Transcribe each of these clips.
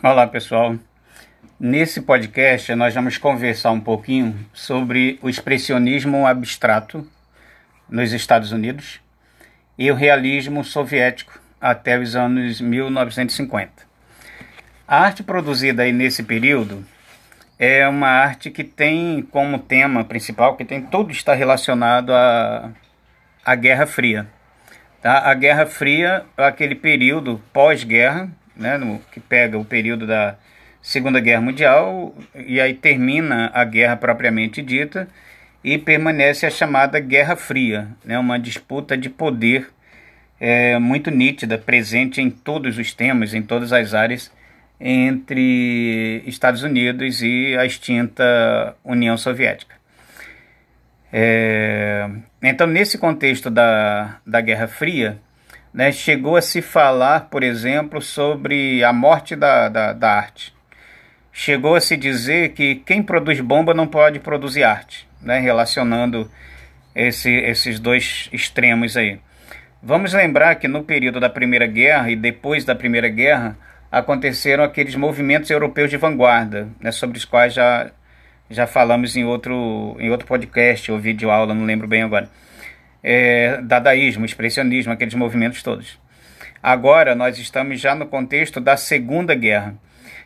Olá pessoal, nesse podcast nós vamos conversar um pouquinho sobre o expressionismo abstrato nos Estados Unidos e o realismo soviético até os anos 1950. A arte produzida aí nesse período é uma arte que tem como tema principal, que tem tudo está relacionado à, à Guerra Fria. Tá? A Guerra Fria aquele período pós-guerra né, no, que pega o período da Segunda Guerra Mundial e aí termina a guerra propriamente dita e permanece a chamada Guerra Fria, né, uma disputa de poder é, muito nítida, presente em todos os temas, em todas as áreas, entre Estados Unidos e a extinta União Soviética. É, então, nesse contexto da, da Guerra Fria, né, chegou a se falar, por exemplo, sobre a morte da, da, da arte. Chegou a se dizer que quem produz bomba não pode produzir arte, né, relacionando esse, esses dois extremos aí. Vamos lembrar que no período da Primeira Guerra e depois da Primeira Guerra aconteceram aqueles movimentos europeus de vanguarda, né, sobre os quais já, já falamos em outro, em outro podcast ou vídeo aula, não lembro bem agora é, dadaísmo, expressionismo, aqueles movimentos todos. Agora nós estamos já no contexto da Segunda Guerra.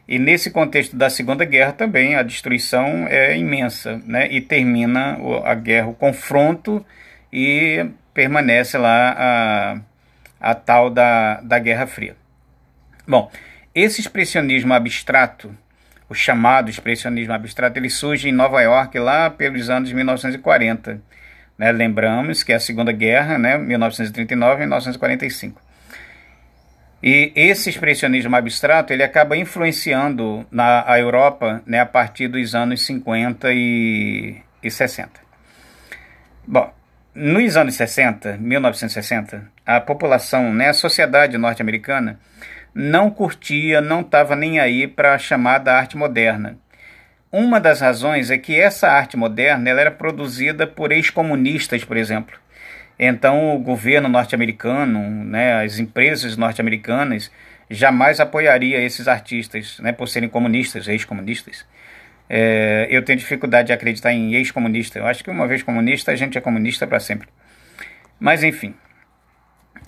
E nesse contexto da Segunda Guerra também a destruição é imensa, né? E termina a guerra, o confronto e permanece lá a, a tal da, da Guerra Fria. Bom, esse expressionismo abstrato, o chamado expressionismo abstrato, ele surge em Nova York lá pelos anos 1940 né? Lembramos que é a Segunda Guerra, né? 1939 e 1945. E esse expressionismo abstrato ele acaba influenciando na a Europa né, a partir dos anos 50 e, e 60. Bom, nos anos 60, 1960, a população, né, a sociedade norte-americana, não curtia, não estava nem aí para a chamada arte moderna. Uma das razões é que essa arte moderna ela era produzida por ex-comunistas, por exemplo. Então, o governo norte-americano, né, as empresas norte-americanas, jamais apoiaria esses artistas, né, por serem comunistas, ex-comunistas. É, eu tenho dificuldade de acreditar em ex-comunista. Eu acho que uma vez comunista, a gente é comunista para sempre. Mas, enfim.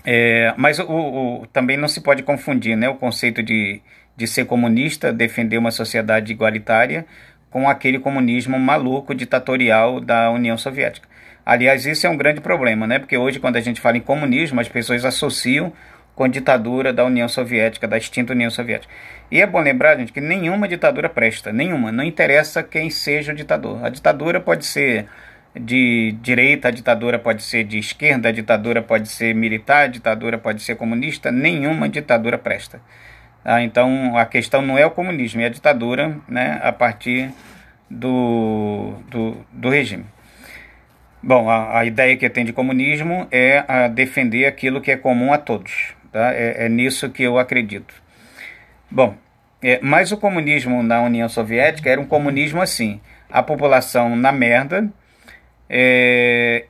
É, mas o, o, também não se pode confundir né, o conceito de, de ser comunista, defender uma sociedade igualitária, com aquele comunismo maluco ditatorial da União Soviética. Aliás, isso é um grande problema, né? Porque hoje, quando a gente fala em comunismo, as pessoas associam com a ditadura da União Soviética, da extinta União Soviética. E é bom lembrar, gente, que nenhuma ditadura presta, nenhuma. Não interessa quem seja o ditador. A ditadura pode ser de direita, a ditadura pode ser de esquerda, a ditadura pode ser militar, a ditadura pode ser comunista, nenhuma ditadura presta. Ah, então a questão não é o comunismo, é a ditadura né, a partir do, do, do regime. Bom, a, a ideia que tem de comunismo é a defender aquilo que é comum a todos. Tá? É, é nisso que eu acredito. Bom, é, mas o comunismo na União Soviética era um comunismo assim: a população na merda, é,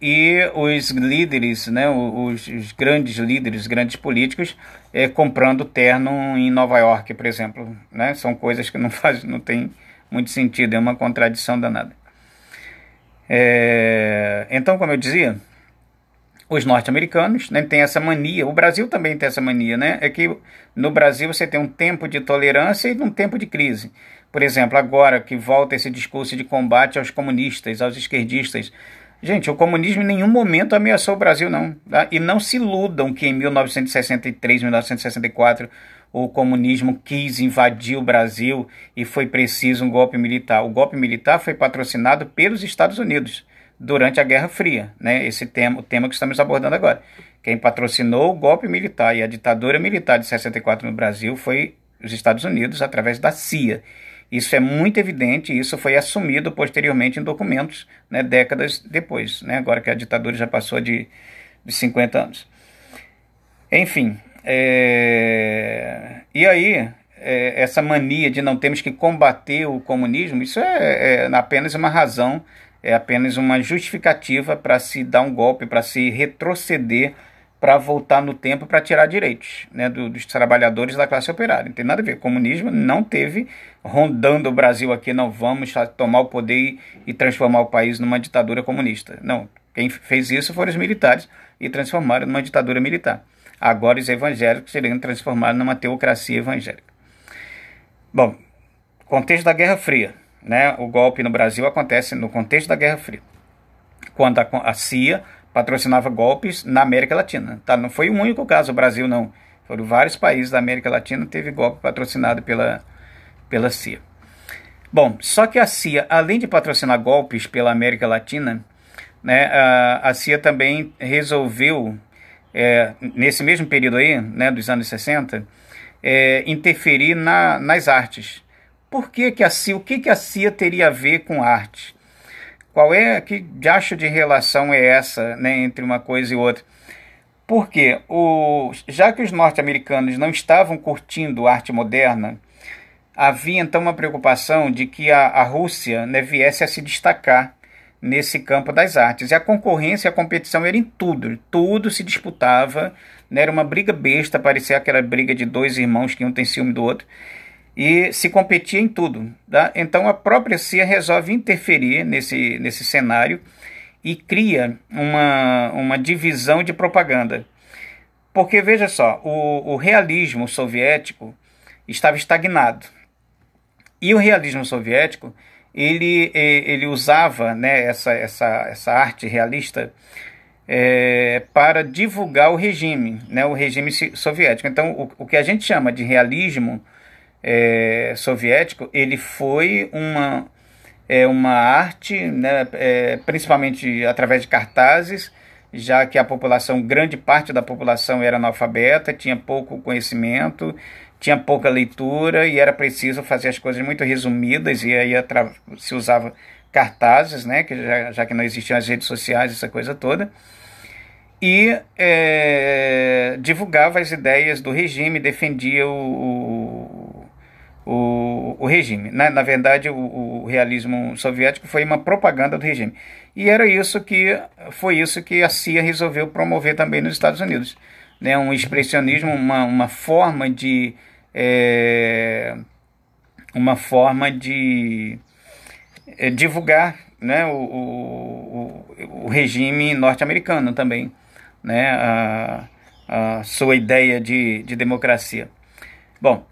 e os líderes, né, os, os, grandes líderes, grandes políticos, é, comprando terno em Nova York, por exemplo. Né? São coisas que não, faz, não tem muito sentido, é uma contradição danada. É, então, como eu dizia, os norte-americanos né, têm essa mania, o Brasil também tem essa mania, né? É que no Brasil você tem um tempo de tolerância e um tempo de crise. Por exemplo, agora que volta esse discurso de combate aos comunistas, aos esquerdistas. Gente, o comunismo em nenhum momento ameaçou o Brasil, não. Tá? E não se iludam que em 1963, 1964, o comunismo quis invadir o Brasil e foi preciso um golpe militar. O golpe militar foi patrocinado pelos Estados Unidos durante a Guerra Fria, né? Esse tema, o tema que estamos abordando agora. Quem patrocinou o golpe militar e a ditadura militar de 64 no Brasil foi os Estados Unidos através da CIA. Isso é muito evidente e isso foi assumido posteriormente em documentos, né, décadas depois, né, agora que a ditadura já passou de, de 50 anos. Enfim, é... e aí é, essa mania de não temos que combater o comunismo, isso é, é apenas uma razão, é apenas uma justificativa para se dar um golpe, para se retroceder para voltar no tempo para tirar direitos né, do, dos trabalhadores da classe operária. Não tem nada a ver. O comunismo não teve rondando o Brasil aqui, não vamos tomar o poder e, transformar o país numa ditadura comunista. Não. Quem fez isso foram os militares e transformaram numa ditadura militar. Agora os evangélicos seriam transformados numa teocracia evangélica. Bom, contexto da Guerra Fria. Né? O golpe no Brasil acontece no contexto da Guerra Fria. Quando a, a CIA patrocinava golpes na América Latina. Tá? Não foi o único caso, o Brasil não. Foram vários países da América Latina que teve golpe patrocinado pela, pela CIA. Bom, só que a CIA, além de patrocinar golpes pela América Latina, né, a, a CIA também resolveu, é, nesse mesmo período aí, né, dos anos 60, é, interferir na, nas artes. Por que, que a CIA, o que, que a CIA teria a ver com arte? Qual é, que diacho de relação é essa né, entre uma coisa e outra? Porque o, já que os norte-americanos não estavam curtindo arte moderna, havia então uma preocupação de que a, a Rússia né, viesse a se destacar nesse campo das artes. E a concorrência, a competição era em tudo, tudo se disputava, né, era uma briga besta, parecia aquela briga de dois irmãos que um tem ciúme do outro e se competia em tudo. Tá? Então a própria CIA resolve interferir nesse, nesse cenário e cria uma, uma divisão de propaganda. Porque veja só, o, o realismo soviético estava estagnado. E o realismo soviético ele, ele usava né, essa, essa, essa arte realista é, para divulgar o regime, né, o regime soviético. Então, o, o que a gente chama de realismo é, soviético, ele foi uma, é, uma arte, né, é, principalmente através de cartazes, já que a população, grande parte da população era analfabeta, tinha pouco conhecimento, tinha pouca leitura e era preciso fazer as coisas muito resumidas e aí se usava cartazes, né, que já, já que não existiam as redes sociais, essa coisa toda e é, divulgava as ideias do regime, defendia o, o, o regime. Na, na verdade, o, o, realismo soviético foi uma propaganda do regime. E era isso que foi isso que a CIA resolveu promover também nos Estados Unidos. Né? Um expressionismo, uma, uma forma de. É, uma forma de é, divulgar né, o, o, o regime norte-americano também, né, a, a sua ideia de, de democracia. Bom,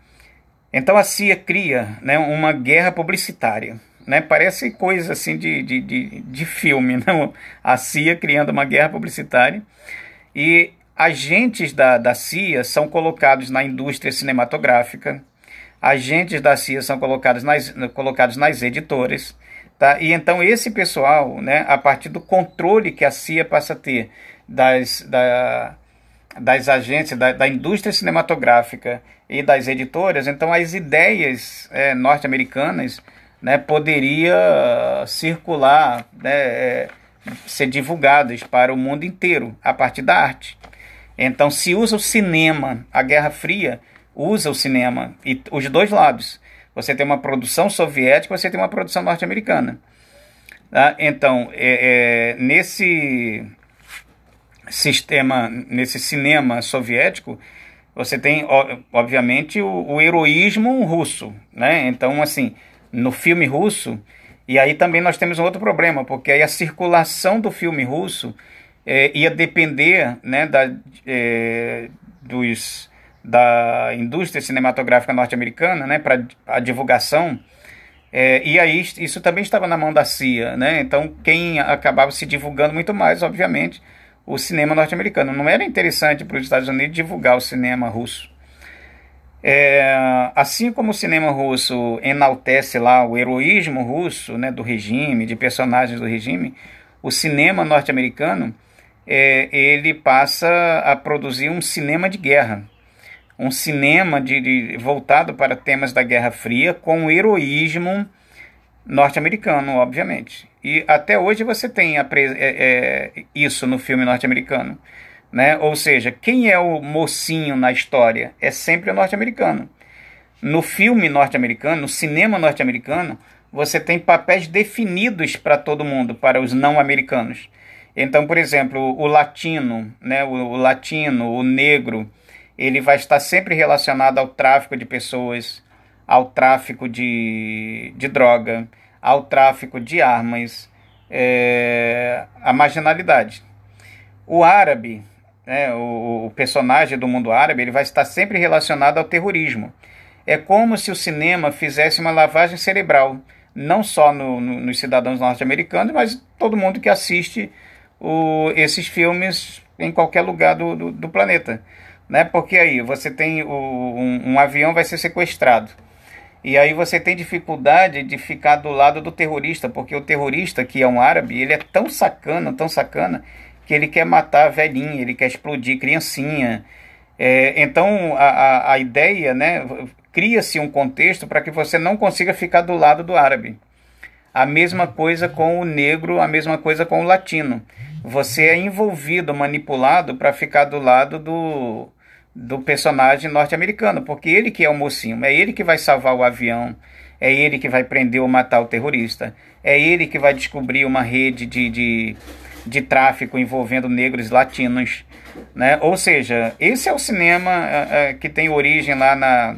então a CIA cria né, uma guerra publicitária. Né? Parece coisa assim de, de, de, de filme, não? a CIA criando uma guerra publicitária. E agentes da, da CIA são colocados na indústria cinematográfica, agentes da CIA são colocados nas, colocados nas editoras. Tá? E então esse pessoal, né, a partir do controle que a CIA passa a ter das, da, das agências, da, da, indústria cinematográfica e das editoras, então as ideias é, norte-americanas né, poderia circular, né, é, ser divulgadas para o mundo inteiro a partir da arte. Então se usa o cinema, a Guerra Fria usa o cinema e os dois lados. Você tem uma produção soviética, você tem uma produção norte-americana. Tá? Então, é, é, nesse sistema, nesse cinema soviético, você tem, obviamente, o, o, heroísmo russo, né? Então, assim, no filme russo, e aí também nós temos um outro problema, porque aí a circulação do filme russo é, ia depender, né, da, é, dos, da indústria cinematográfica norte-americana, né, para a divulgação, é, e aí isso também estava na mão da CIA, né? Então, quem acabava se divulgando muito mais, obviamente, o cinema norte-americano. Não era interessante para os Estados Unidos divulgar o cinema russo. É, assim como o cinema russo enaltece lá o heroísmo russo, né, do regime, de personagens do regime, o cinema norte-americano é, ele passa a produzir um cinema de guerra, um cinema de, de voltado para temas da Guerra Fria com heroísmo norte-americano, obviamente. E até hoje você tem é, é, isso no filme norte-americano. Né? Ou seja, quem é o mocinho na história? É sempre o norte-americano. No filme norte-americano, no cinema norte-americano, você tem papéis definidos para todo mundo, para os não americanos. Então, por exemplo, o latino, né, o latino, o negro, ele vai estar sempre relacionado ao tráfico de pessoas, ao tráfico de, de droga, ao tráfico de armas, é, à marginalidade. O árabe, né, o, o, personagem do mundo árabe, ele vai estar sempre relacionado ao terrorismo. É como se o cinema fizesse uma lavagem cerebral, não só no, no, nos cidadãos norte-americanos, mas todo mundo que assiste o, esses filmes em qualquer lugar do, do, do planeta. Né? Porque aí você tem o, um, um avião vai ser sequestrado. E aí você tem dificuldade de ficar do lado do terrorista, porque o terrorista, que é um árabe, ele é tão sacana, tão sacana, que ele quer matar a velhinha, ele quer explodir criancinha. É, então a, a, a ideia, né, cria-se um contexto para que você não consiga ficar do lado do árabe. A mesma coisa com o negro, a mesma coisa com o latino. Você é envolvido, manipulado para ficar do lado do, do personagem norte-americano, porque ele que é o mocinho, é ele que vai salvar o avião, é ele que vai prender ou matar o terrorista, é ele que vai descobrir uma rede de, de, de tráfico envolvendo negros latinos. Né? Ou seja, esse é o cinema é, é, que tem origem lá na,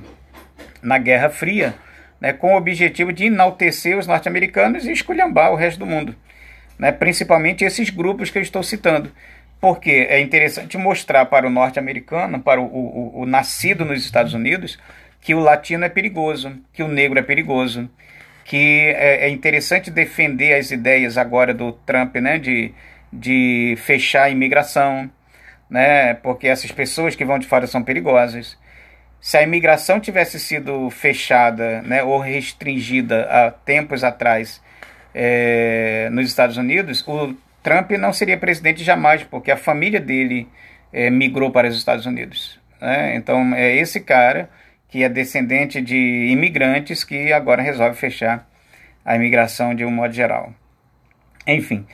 na Guerra Fria, né? com o objetivo de enaltecer os norte-americanos e esculhambar o resto do mundo. Né? Principalmente esses grupos que eu estou citando porque é interessante mostrar para o norte-americano, para o, o, o, nascido nos Estados Unidos, que o latino é perigoso, que o negro é perigoso, que é, é interessante defender as ideias agora do Trump, né, de, de fechar a imigração, né, porque essas pessoas que vão de fora são perigosas. Se a imigração tivesse sido fechada, né, ou restringida há tempos atrás é, nos Estados Unidos, o Trump não seria presidente jamais, porque a família dele é, migrou para os Estados Unidos. Né? Então é esse cara que é descendente de imigrantes que agora resolve fechar a imigração de um modo geral. Enfim,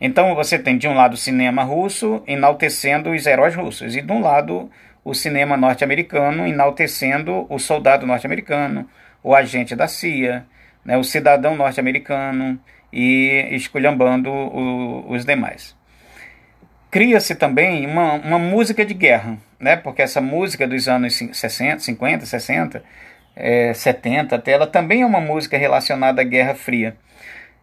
então você tem de um lado o cinema russo enaltecendo os heróis russos e de um lado o cinema norte-americano enaltecendo o soldado norte-americano, o agente da CIA, né, o cidadão norte-americano, e esculhambando o, os demais. Cria-se também uma, uma música de guerra, né? porque essa música dos anos 60, 50, 60, é, 70 até, ela também é uma música relacionada à Guerra Fria.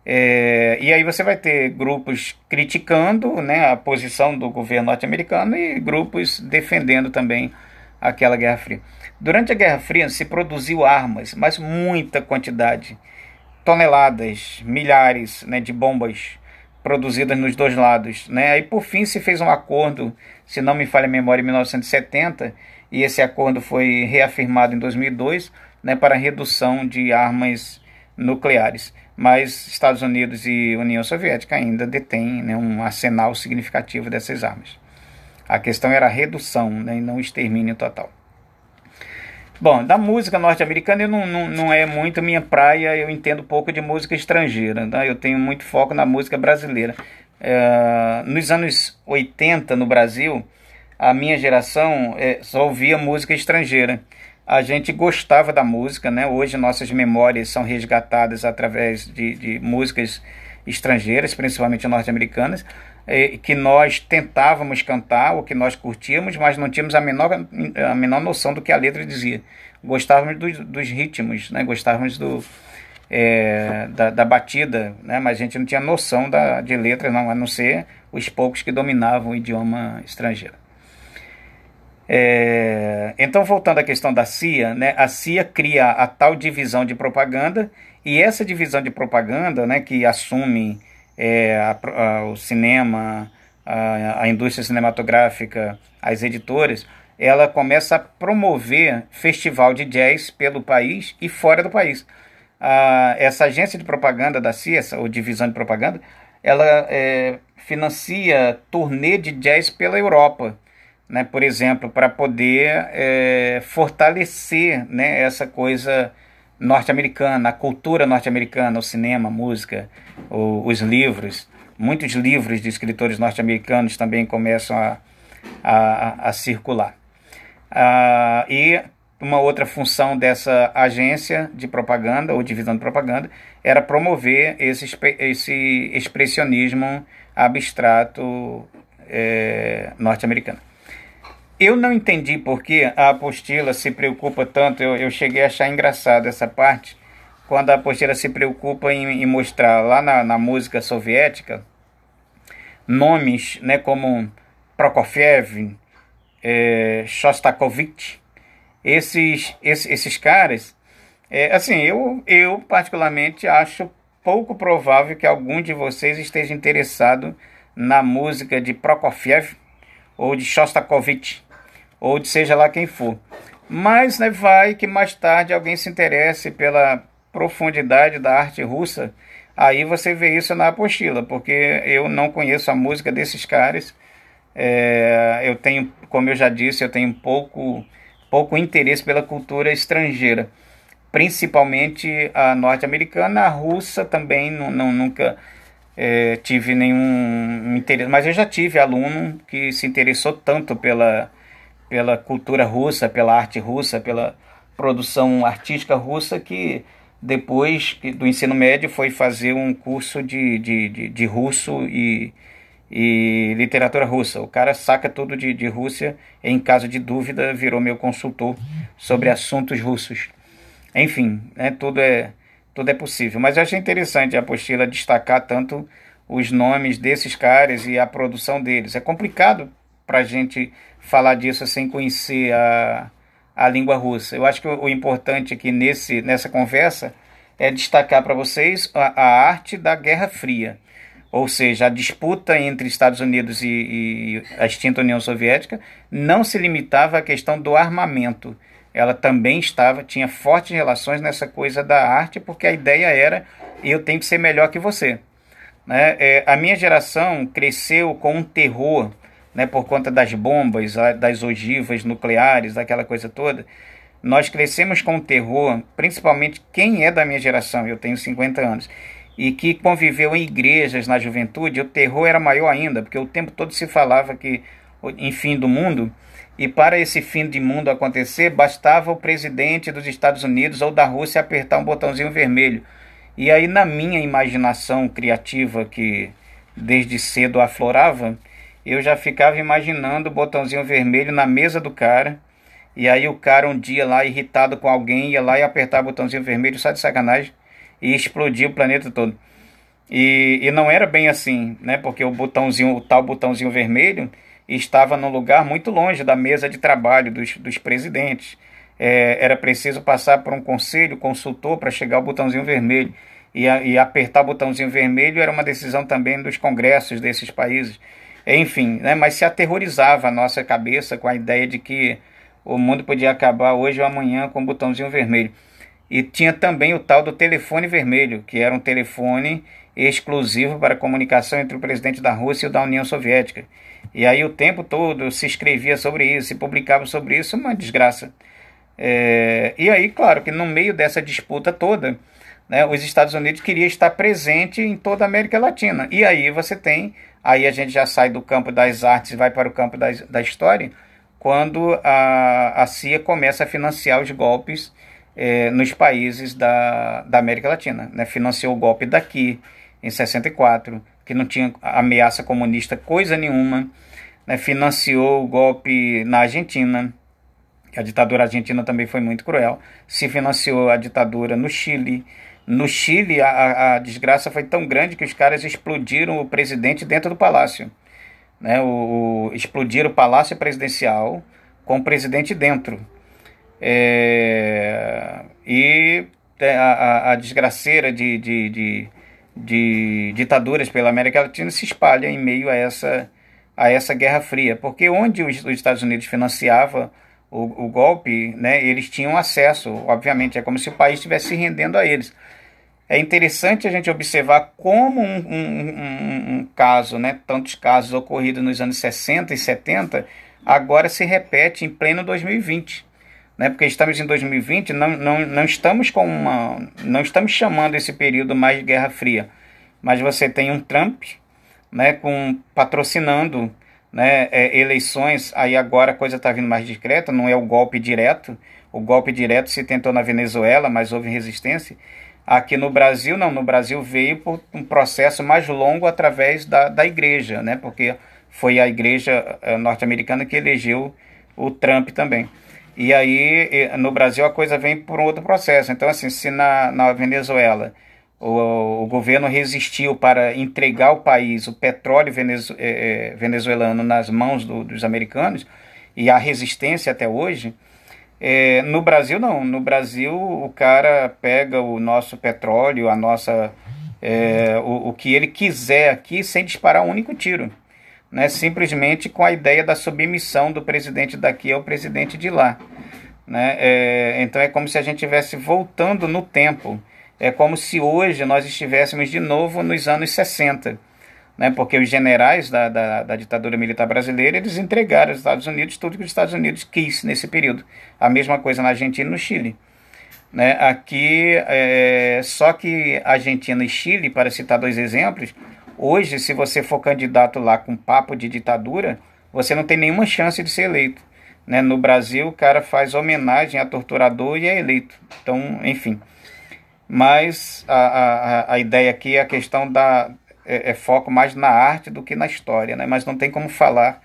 É, e aí você vai ter grupos criticando né, a posição do governo norte-americano e grupos defendendo também aquela Guerra Fria. Durante a Guerra Fria se produziu armas, mas muita quantidade toneladas, milhares né, de bombas produzidas nos dois lados. Né? Aí, por fim, se fez um acordo, se não me falha a memória, em 1970, e esse acordo foi reafirmado em 2002 né, para redução de armas nucleares. Mas Estados Unidos e União Soviética ainda detêm né, um arsenal significativo dessas armas. A questão era a redução né, e não o extermínio total. Bom, da música norte-americana não, não, não é muito minha praia, eu entendo pouco de música estrangeira, tá? eu tenho muito foco na música brasileira. É, nos anos 80 no Brasil, a minha geração é, só ouvia música estrangeira. A gente gostava da música, né? hoje nossas memórias são resgatadas através de, de músicas estrangeiras, principalmente norte-americanas, que nós tentávamos cantar, ou que nós curtíamos, mas não tínhamos a menor, a menor noção do que a letra dizia. Gostávamos dos, dos ritmos, né? gostávamos do, é, da, da, batida, né? mas a gente não tinha noção da, de letras, não, a não ser os poucos que dominavam o idioma estrangeiro. É, então, voltando à questão da CIA, né, a CIA cria a tal divisão de propaganda, e essa divisão de propaganda, né, que assume é, a, a, o cinema, a, a indústria cinematográfica, as editoras, ela começa a promover festival de jazz pelo país e fora do país. Essa agência de propaganda da CIA, ou divisão de propaganda, ela é, financia turnê de jazz pela Europa, né, por exemplo, para poder é, fortalecer né, essa coisa norte-americana, a cultura norte-americana, o cinema, a música, o, os livros. Muitos livros de escritores norte-americanos também começam a, a, a circular. Ah, e uma outra função dessa agência de propaganda ou divisão de propaganda era promover esse, esse expressionismo abstrato é, norte-americano. Eu não entendi por que a apostila se preocupa tanto, eu, eu cheguei a achar engraçado essa parte, quando a apostila se preocupa em, em mostrar lá na, na, música soviética nomes né, como Prokofiev, é, Shostakovich, esses, esses, esses caras, é, assim, eu, eu particularmente acho pouco provável que algum de vocês esteja interessado na música de Prokofiev ou de Shostakovich ou de seja lá quem for. Mas né, vai que mais tarde alguém se interesse pela profundidade da arte russa, aí você vê isso na apostila, porque eu não conheço a música desses caras. É, eu tenho, como eu já disse, eu tenho pouco, pouco interesse pela cultura estrangeira, principalmente a norte-americana, a russa também não, não nunca é, tive nenhum interesse, mas eu já tive aluno que se interessou tanto pela, pela cultura russa, pela arte russa, pela produção artística russa que depois do ensino médio foi fazer um curso de, de, de, de russo e, e literatura russa. O cara saca tudo de, de Rússia e, em caso de dúvida, virou meu consultor sobre assuntos russos. Enfim, né, tudo, é, tudo é possível. Mas eu achei interessante a apostila destacar tanto os nomes desses caras e a produção deles. É complicado para a gente falar disso sem conhecer a, a língua russa. Eu acho que o, importante aqui nesse, nessa conversa é destacar para vocês a, a, arte da Guerra Fria, ou seja, a disputa entre Estados Unidos e, e a extinta União Soviética não se limitava à questão do armamento. Ela também estava, tinha fortes relações nessa coisa da arte, porque a ideia era eu tenho que ser melhor que você. Né? É, a minha geração cresceu com um terror né, por conta das bombas, das ogivas nucleares, daquela coisa toda, nós crescemos com o terror, principalmente quem é da minha geração, eu tenho 50 anos, e que conviveu em igrejas na juventude, o terror era maior ainda, porque o tempo todo se falava que em fim do mundo, e para esse fim de mundo acontecer, bastava o presidente dos Estados Unidos ou da Rússia apertar um botãozinho vermelho. E aí, na minha imaginação criativa, que desde cedo aflorava, eu já ficava imaginando o botãozinho vermelho na mesa do cara. E aí o cara um dia lá irritado com alguém ia lá e apertar o botãozinho vermelho só de sacanagem e explodir o planeta todo. E, e não era bem assim, né? Porque o botãozinho, o tal botãozinho vermelho estava num lugar muito longe da mesa de trabalho dos, dos presidentes. É, era preciso passar por um conselho consultor para chegar ao botãozinho vermelho. E, a, e apertar o botãozinho vermelho era uma decisão também dos congressos desses países. Enfim, né, mas se aterrorizava a nossa cabeça com a ideia de que o mundo podia acabar hoje ou amanhã com um botãozinho vermelho. E tinha também o tal do telefone vermelho, que era um telefone exclusivo para comunicação entre o presidente da Rússia e o da União Soviética. E aí o tempo todo se escrevia sobre isso, se publicava sobre isso, uma desgraça. É, e aí, claro, que no meio dessa disputa toda, né, os Estados Unidos queriam estar presente em toda a América Latina. E aí você tem Aí a gente já sai do campo das artes e vai para o campo da, da história, quando a, a CIA começa a financiar os golpes eh, nos países da, da América Latina. Né? Financiou o golpe daqui, em 64, que não tinha ameaça comunista coisa nenhuma. Né? Financiou o golpe na Argentina, a ditadura argentina também foi muito cruel. Se financiou a ditadura no Chile, no Chile, a, a desgraça foi tão grande que os caras explodiram o presidente dentro do palácio. Né? O, o, explodiram o palácio presidencial com o presidente dentro. É, e é, a, a, a desgraceira de, de, de, de, ditaduras pela América Latina se espalha em meio a essa, a essa Guerra Fria. Porque onde os, os Estados Unidos financiava o, o golpe, né, eles tinham acesso, obviamente, é como se o país estivesse se rendendo a eles é interessante a gente observar como um, um, um, um, caso, né, tantos casos ocorridos nos anos 60 e 70, agora se repete em pleno 2020. Né, porque estamos em 2020, não, não, não estamos com uma. não estamos chamando esse período mais de Guerra Fria. Mas você tem um Trump né, com, patrocinando né, é, eleições, aí agora a coisa está vindo mais discreta, não é o golpe direto. O golpe direto se tentou na Venezuela, mas houve resistência Aqui no Brasil, não, no Brasil veio por um processo mais longo através da, da igreja, né? Porque foi a igreja eh, norte-americana que elegeu o Trump também. E aí, no Brasil, a coisa vem por um outro processo. Então, assim, se na, na Venezuela o, o governo resistiu para entregar o país, o petróleo venezu, é, venezuelano, nas mãos do, dos americanos, e a resistência até hoje, é, no Brasil, não. No Brasil, o cara pega o nosso petróleo, a nossa. É, o, o que ele quiser aqui sem disparar um único tiro. Né? Simplesmente com a ideia da submissão do presidente daqui ao presidente de lá. Né? É, então é como se a gente estivesse voltando no tempo. É como se hoje nós estivéssemos de novo nos anos 60 né, porque os generais da, da, da, ditadura militar brasileira eles entregaram aos Estados Unidos tudo que os Estados Unidos quis nesse período. A mesma coisa na Argentina e no Chile. Né, aqui, é, só que Argentina e Chile, para citar dois exemplos, hoje, se você for candidato lá com papo de ditadura, você não tem nenhuma chance de ser eleito. Né? No Brasil, o cara faz homenagem a torturador e é eleito. Então, enfim. Mas a, a, a ideia aqui é a questão da, é, é, foco mais na arte do que na história, né? mas não tem como falar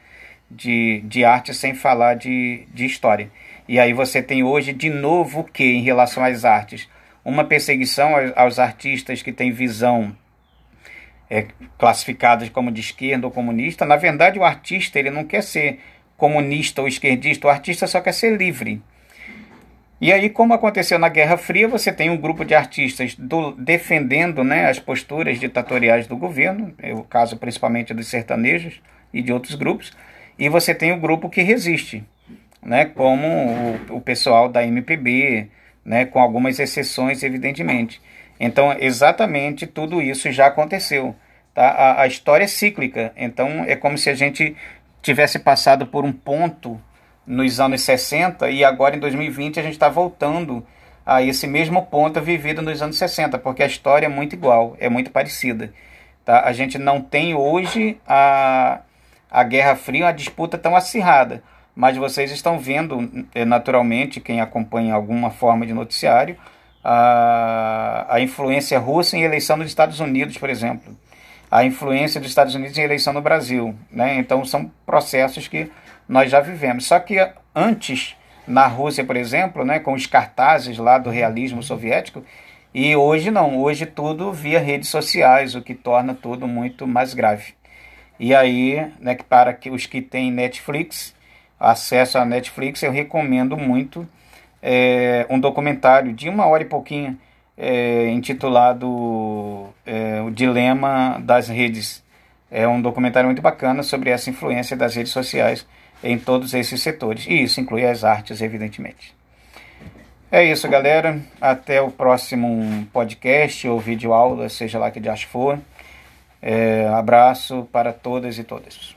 de, de arte sem falar de, de história. E aí você tem hoje de novo o que em relação às artes? Uma perseguição aos, artistas que têm visão é, classificadas como de esquerda ou comunista. Na verdade, o artista ele não quer ser comunista ou esquerdista, o artista só quer ser livre. E aí, como aconteceu na Guerra Fria, você tem um grupo de artistas do, defendendo né, as posturas ditatoriais do governo, é o caso principalmente dos sertanejos e de outros grupos, e você tem o grupo que resiste, né, como o, o pessoal da MPB, né, com algumas exceções, evidentemente. Então, exatamente tudo isso já aconteceu. Tá? A, a história é cíclica, então é como se a gente tivesse passado por um ponto nos anos 60 e agora em 2020 a gente está voltando a esse mesmo ponto vivido nos anos 60, porque a história é muito igual, é muito parecida. Tá? A gente não tem hoje a, a Guerra Fria, uma disputa tão acirrada, mas vocês estão vendo, é, naturalmente, quem acompanha alguma forma de noticiário, a, a influência russa em eleição nos Estados Unidos, por exemplo, a influência dos Estados Unidos em eleição no Brasil. Né? Então, são processos que nós já vivemos. Só que antes, na Rússia, por exemplo, né, com os cartazes lá do realismo soviético, e hoje não, hoje tudo via redes sociais, o que torna tudo muito mais grave. E aí, né, para que os que têm Netflix, acesso à Netflix, eu recomendo muito é, um documentário de uma hora e pouquinho, é, intitulado é, O Dilema das Redes. É um documentário muito bacana sobre essa influência das redes sociais em todos esses setores. E isso inclui as artes, evidentemente. É isso, galera. Até o próximo podcast ou vídeo aula, seja lá que de for. É, abraço para todas e todas.